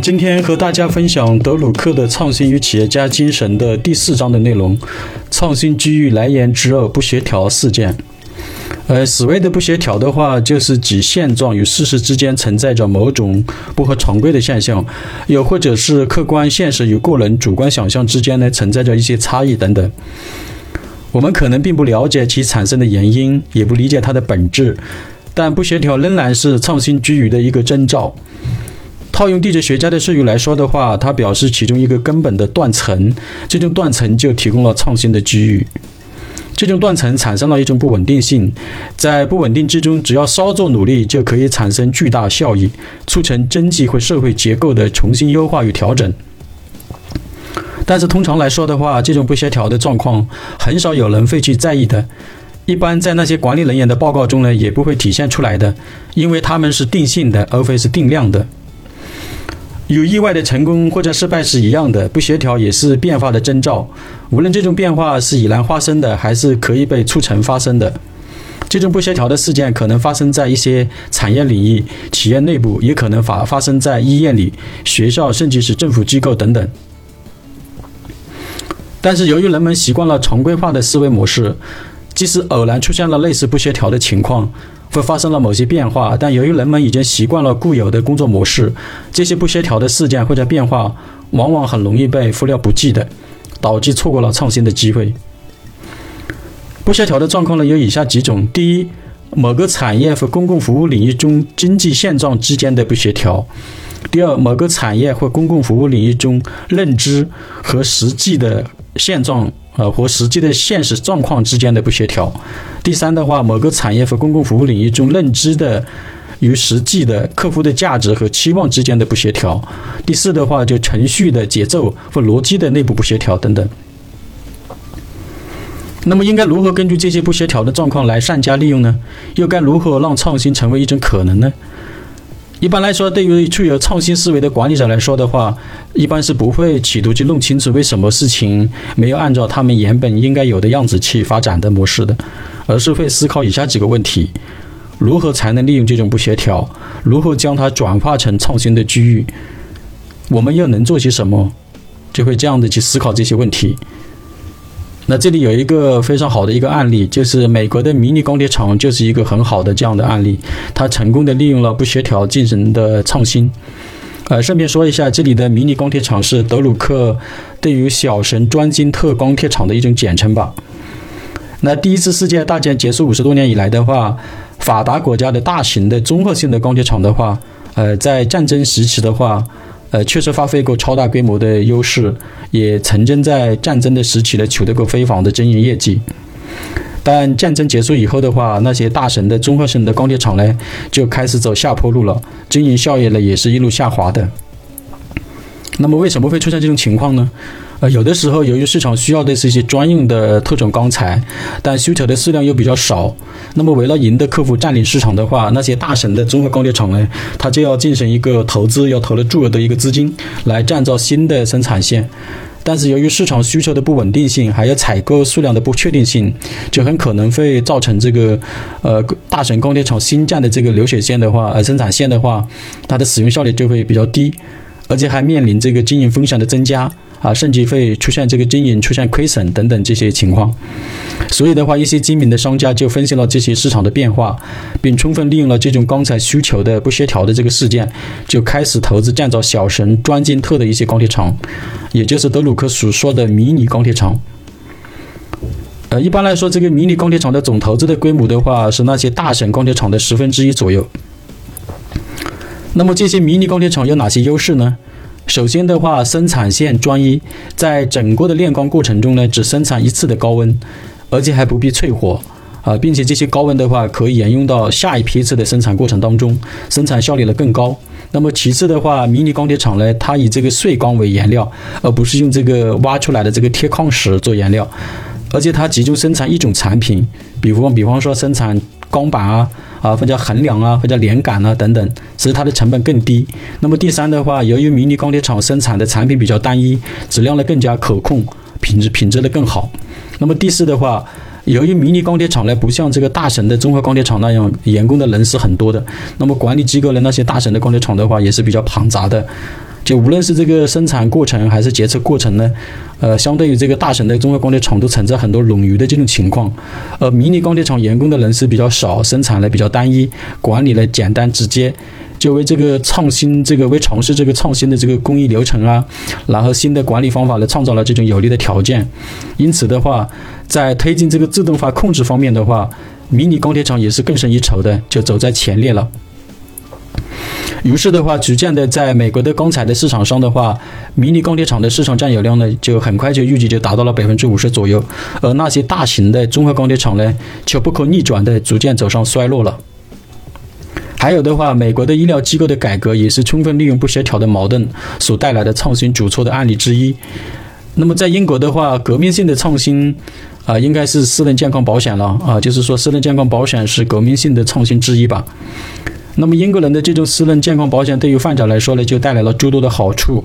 今天和大家分享德鲁克的创新与企业家精神的第四章的内容：创新机遇来源之二不协调事件。呃，所谓的不协调的话，就是指现状与事实之间存在着某种不合常规的现象，又或者是客观现实与个人主观想象之间呢存在着一些差异等等。我们可能并不了解其产生的原因，也不理解它的本质，但不协调仍然是创新机遇的一个征兆。套用地质学家的术语来说的话，它表示其中一个根本的断层，这种断层就提供了创新的机遇。这种断层产生了一种不稳定性，在不稳定之中，只要稍作努力，就可以产生巨大效益，促成经济或社会结构的重新优化与调整。但是通常来说的话，这种不协调的状况很少有人会去在意的，一般在那些管理人员的报告中呢，也不会体现出来的，因为他们是定性的，而非是定量的。有意外的成功或者失败是一样的，不协调也是变化的征兆。无论这种变化是已然发生的，还是可以被促成发生的，这种不协调的事件可能发生在一些产业领域、企业内部，也可能发发生在医院里、学校，甚至是政府机构等等。但是，由于人们习惯了常规化的思维模式，即使偶然出现了类似不协调的情况，会发生了某些变化，但由于人们已经习惯了固有的工作模式，这些不协调的事件或者变化往往很容易被忽略不计的，导致错过了创新的机会。不协调的状况呢，有以下几种：第一，某个产业和公共服务领域中经济现状之间的不协调。第二，某个产业或公共服务领域中认知和实际的现状，呃，和实际的现实状况之间的不协调。第三的话，某个产业和公共服务领域中认知的与实际的客户的价值和期望之间的不协调。第四的话，就程序的节奏或逻辑的内部不协调等等。那么，应该如何根据这些不协调的状况来善加利用呢？又该如何让创新成为一种可能呢？一般来说，对于具有创新思维的管理者来说的话，一般是不会企图去弄清楚为什么事情没有按照他们原本应该有的样子去发展的模式的，而是会思考以下几个问题：如何才能利用这种不协调？如何将它转化成创新的机遇？我们又能做些什么？就会这样的去思考这些问题。那这里有一个非常好的一个案例，就是美国的迷你钢铁厂就是一个很好的这样的案例，它成功的利用了不协调进行的创新。呃，顺便说一下，这里的迷你钢铁厂是德鲁克对于小神专精特钢铁厂的一种简称吧。那第一次世界大战结束五十多年以来的话，发达国家的大型的综合性的钢铁厂的话，呃，在战争时期的话。呃，确实发挥过超大规模的优势，也曾经在战争的时期呢取得过辉煌的经营业绩。但战争结束以后的话，那些大型的综合性的钢铁厂呢就开始走下坡路了，经营效益呢也是一路下滑的。那么为什么会出现这种情况呢？呃，有的时候由于市场需要的是一些专用的特种钢材，但需求的数量又比较少。那么为了赢得客户、占领市场的话，那些大型的综合钢铁厂呢，它就要进行一个投资，要投了巨额的一个资金来建造新的生产线。但是由于市场需求的不稳定性，还有采购数量的不确定性，就很可能会造成这个呃大型钢铁厂新建的这个流水线的话，呃生产线的话，它的使用效率就会比较低，而且还面临这个经营风险的增加。啊，甚至会出现这个经营出现亏损等等这些情况，所以的话，一些精明的商家就分析了这些市场的变化，并充分利用了这种钢材需求的不协调的这个事件，就开始投资建造小神专精特的一些钢铁厂，也就是德鲁克所说的迷你钢铁厂。呃，一般来说，这个迷你钢铁厂的总投资的规模的话，是那些大型钢铁厂的十分之一左右。那么这些迷你钢铁厂有哪些优势呢？首先的话，生产线专一，在整个的炼钢过程中呢，只生产一次的高温，而且还不必淬火啊，并且这些高温的话可以沿用到下一批次的生产过程当中，生产效率呢更高。那么其次的话，迷你钢铁厂呢，它以这个碎钢为原料，而不是用这个挖出来的这个铁矿石做原料，而且它集中生产一种产品，比如比方说生产钢板啊。啊，或者衡量啊，或者连杆啊等等，其实它的成本更低。那么第三的话，由于迷你钢铁厂生产的产品比较单一，质量呢更加可控，品质品质的更好。那么第四的话，由于迷你钢铁厂呢不像这个大神的综合钢铁厂那样，员工的人是很多的，那么管理机构呢那些大神的钢铁厂的话也是比较庞杂的。就无论是这个生产过程还是决策过程呢，呃，相对于这个大型的综合钢铁厂都存在很多冗余的这种情况，而迷你钢铁厂员工的人数比较少，生产呢比较单一，管理呢简单直接，就为这个创新这个为尝试这个创新的这个工艺流程啊，然后新的管理方法呢创造了这种有利的条件，因此的话，在推进这个自动化控制方面的话，迷你钢铁厂也是更胜一筹的，就走在前列了。于是的话，逐渐的，在美国的钢材的市场上的话，迷你钢铁厂的市场占有量呢，就很快就预计就达到了百分之五十左右，而那些大型的综合钢铁厂呢，却不可逆转的逐渐走上衰落了。还有的话，美国的医疗机构的改革也是充分利用不协调的矛盾所带来的创新举措的案例之一。那么在英国的话，革命性的创新啊，应该是私人健康保险了啊，就是说私人健康保险是革命性的创新之一吧。那么英国人的这种私人健康保险对于患者来说呢，就带来了诸多的好处。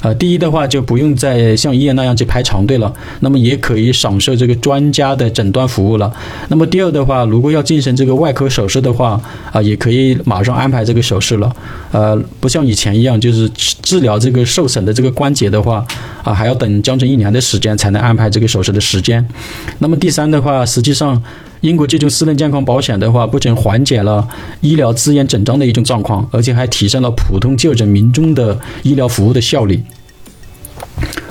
啊，第一的话就不用再像医院那样去排长队了，那么也可以享受这个专家的诊断服务了。那么第二的话，如果要进行这个外科手术的话，啊，也可以马上安排这个手术了。呃，不像以前一样，就是治疗这个受损的这个关节的话，啊，还要等将近一年的时间才能安排这个手术的时间。那么第三的话，实际上。英国这种私人健康保险的话，不仅缓解了医疗资源紧张的一种状况，而且还提升了普通就诊民众的医疗服务的效率。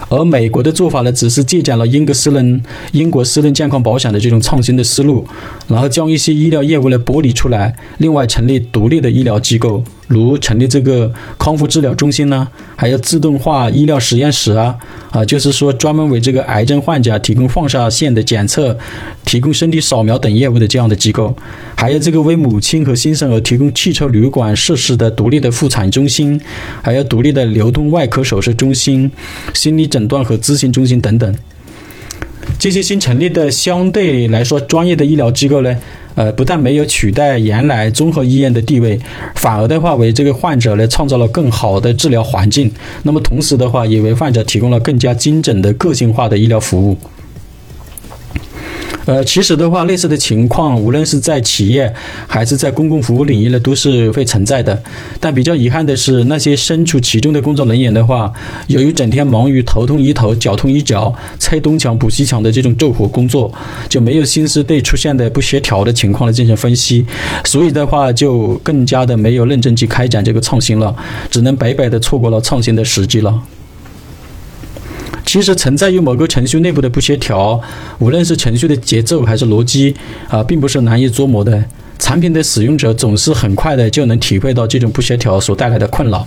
而美国的做法呢，只是借鉴了英国私人英国私人健康保险的这种创新的思路，然后将一些医疗业务呢剥离出来，另外成立独立的医疗机构。如成立这个康复治疗中心呢，还有自动化医疗实验室啊，啊，就是说专门为这个癌症患者提供放射线的检测、提供身体扫描等业务的这样的机构，还有这个为母亲和新生儿提供汽车旅馆设施的独立的妇产中心，还有独立的流动外科手术中心、心理诊断和咨询中心等等。这些新成立的相对来说专业的医疗机构呢，呃，不但没有取代原来综合医院的地位，反而的话为这个患者呢创造了更好的治疗环境。那么同时的话，也为患者提供了更加精准的个性化的医疗服务。呃，其实的话，类似的情况，无论是在企业还是在公共服务领域呢，都是会存在的。但比较遗憾的是，那些身处其中的工作人员的话，由于整天忙于头痛医头、脚痛医脚、拆东墙补西墙的这种救火工作，就没有心思对出现的不协调的情况来进行分析，所以的话，就更加的没有认真去开展这个创新了，只能白白的错过了创新的时机了。其实存在于某个程序内部的不协调，无论是程序的节奏还是逻辑啊，并不是难以捉摸的。产品的使用者总是很快的就能体会到这种不协调所带来的困扰，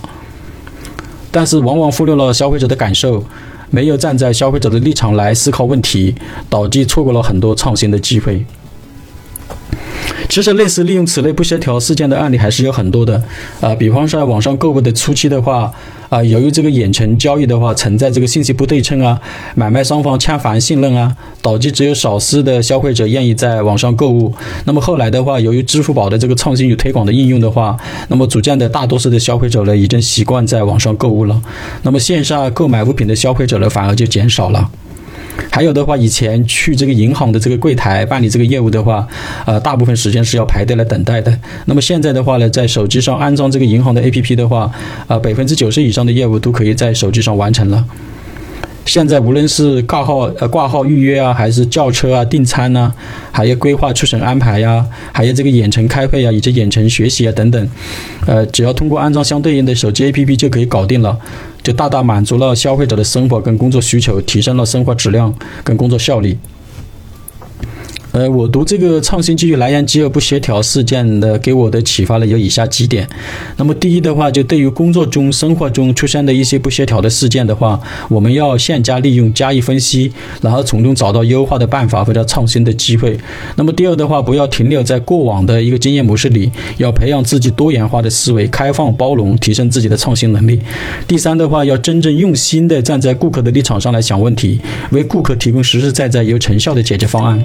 但是往往忽略了消费者的感受，没有站在消费者的立场来思考问题，导致错过了很多创新的机会。其实，类似利用此类不协调事件的案例还是有很多的，啊，比方说在网上购物的初期的话，啊，由于这个远程交易的话存在这个信息不对称啊，买卖双方缺乏信任啊，导致只有少数的消费者愿意在网上购物。那么后来的话，由于支付宝的这个创新与推广的应用的话，那么逐渐的大多数的消费者呢，已经习惯在网上购物了，那么线下购买物品的消费者呢，反而就减少了。还有的话，以前去这个银行的这个柜台办理这个业务的话，呃，大部分时间是要排队来等待的。那么现在的话呢，在手机上安装这个银行的 APP 的话，啊，百分之九十以上的业务都可以在手机上完成了。现在无论是挂号、呃挂号预约啊，还是叫车啊、订餐呐，还有规划出省安排呀，还有这个远程开会啊，以及远程学习啊等等，呃，只要通过安装相对应的手机 APP 就可以搞定了，就大大满足了消费者的生活跟工作需求，提升了生活质量跟工作效率。呃，我读这个创新基于来源饥饿不协调事件的，给我的启发呢有以下几点。那么第一的话，就对于工作中、生活中出现的一些不协调的事件的话，我们要现加利用、加以分析，然后从中找到优化的办法或者创新的机会。那么第二的话，不要停留在过往的一个经验模式里，要培养自己多元化的思维，开放包容，提升自己的创新能力。第三的话，要真正用心的站在顾客的立场上来想问题，为顾客提供实实在在有成效的解决方案。